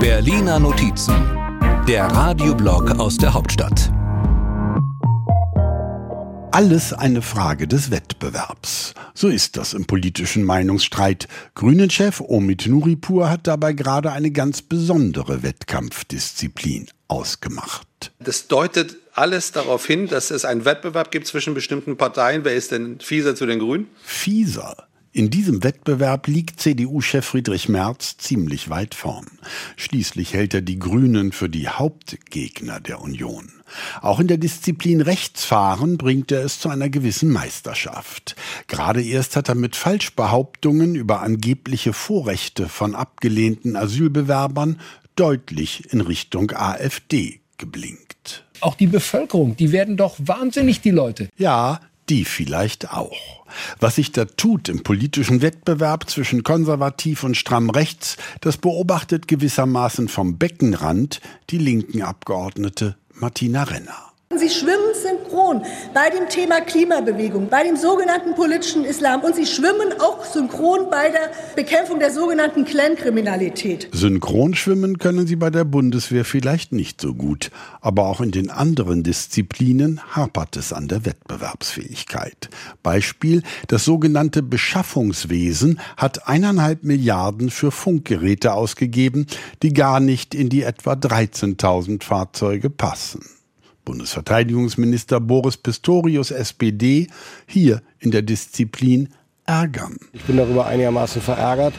Berliner Notizen, der Radioblog aus der Hauptstadt. Alles eine Frage des Wettbewerbs. So ist das im politischen Meinungsstreit. Grünen-Chef Omid Nuripur hat dabei gerade eine ganz besondere Wettkampfdisziplin ausgemacht. Das deutet alles darauf hin, dass es einen Wettbewerb gibt zwischen bestimmten Parteien. Wer ist denn fieser zu den Grünen? Fieser. In diesem Wettbewerb liegt CDU-Chef Friedrich Merz ziemlich weit vorn. Schließlich hält er die Grünen für die Hauptgegner der Union. Auch in der Disziplin Rechtsfahren bringt er es zu einer gewissen Meisterschaft. Gerade erst hat er mit Falschbehauptungen über angebliche Vorrechte von abgelehnten Asylbewerbern deutlich in Richtung AfD geblinkt. Auch die Bevölkerung, die werden doch wahnsinnig, die Leute. Ja, die vielleicht auch. Was sich da tut im politischen Wettbewerb zwischen konservativ und stramm rechts, das beobachtet gewissermaßen vom Beckenrand die linken Abgeordnete Martina Renner. Sie schwimmen synchron bei dem Thema Klimabewegung, bei dem sogenannten politischen Islam und sie schwimmen auch synchron bei der Bekämpfung der sogenannten Clankriminalität. Synchron schwimmen können sie bei der Bundeswehr vielleicht nicht so gut, aber auch in den anderen Disziplinen hapert es an der Wettbewerbsfähigkeit. Beispiel, das sogenannte Beschaffungswesen hat eineinhalb Milliarden für Funkgeräte ausgegeben, die gar nicht in die etwa 13.000 Fahrzeuge passen. Bundesverteidigungsminister Boris Pistorius, SPD, hier in der Disziplin ärgern. Ich bin darüber einigermaßen verärgert.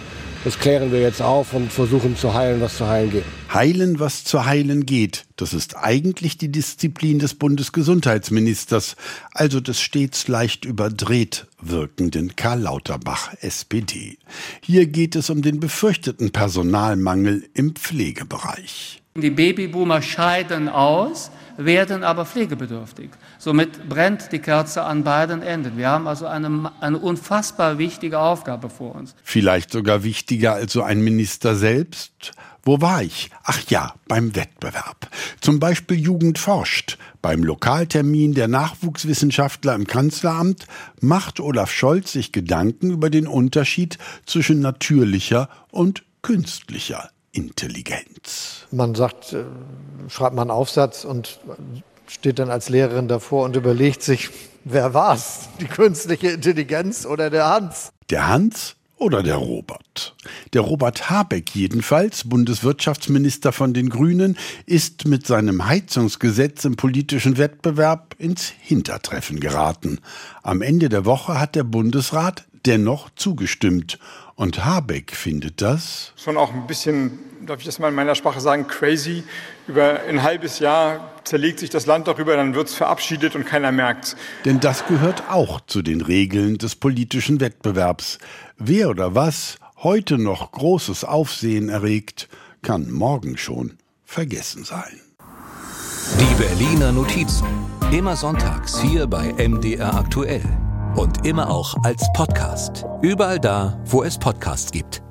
Das klären wir jetzt auf und versuchen zu heilen, was zu heilen geht. Heilen, was zu heilen geht. Das ist eigentlich die Disziplin des Bundesgesundheitsministers, also des stets leicht überdreht wirkenden Karl Lauterbach, SPD. Hier geht es um den befürchteten Personalmangel im Pflegebereich. Die Babyboomer scheiden aus werden aber pflegebedürftig. Somit brennt die Kerze an beiden Enden. Wir haben also eine, eine unfassbar wichtige Aufgabe vor uns. Vielleicht sogar wichtiger als so ein Minister selbst. Wo war ich? Ach ja, beim Wettbewerb. Zum Beispiel Jugend forscht. Beim Lokaltermin der Nachwuchswissenschaftler im Kanzleramt macht Olaf Scholz sich Gedanken über den Unterschied zwischen natürlicher und künstlicher Intelligenz. Man sagt, äh, schreibt man einen Aufsatz und steht dann als Lehrerin davor und überlegt sich, wer war's? Die künstliche Intelligenz oder der Hans? Der Hans oder der Robert? Der Robert Habeck jedenfalls, Bundeswirtschaftsminister von den Grünen, ist mit seinem Heizungsgesetz im politischen Wettbewerb ins Hintertreffen geraten. Am Ende der Woche hat der Bundesrat dennoch zugestimmt. Und Habeck findet das schon auch ein bisschen, darf ich das mal in meiner Sprache sagen, crazy. Über ein halbes Jahr zerlegt sich das Land darüber, dann wird es verabschiedet und keiner merkt. Denn das gehört auch zu den Regeln des politischen Wettbewerbs. Wer oder was heute noch großes Aufsehen erregt, kann morgen schon vergessen sein. Die Berliner Notizen. Immer sonntags hier bei MDR aktuell und immer auch als Podcast. Überall da, wo es Podcasts gibt.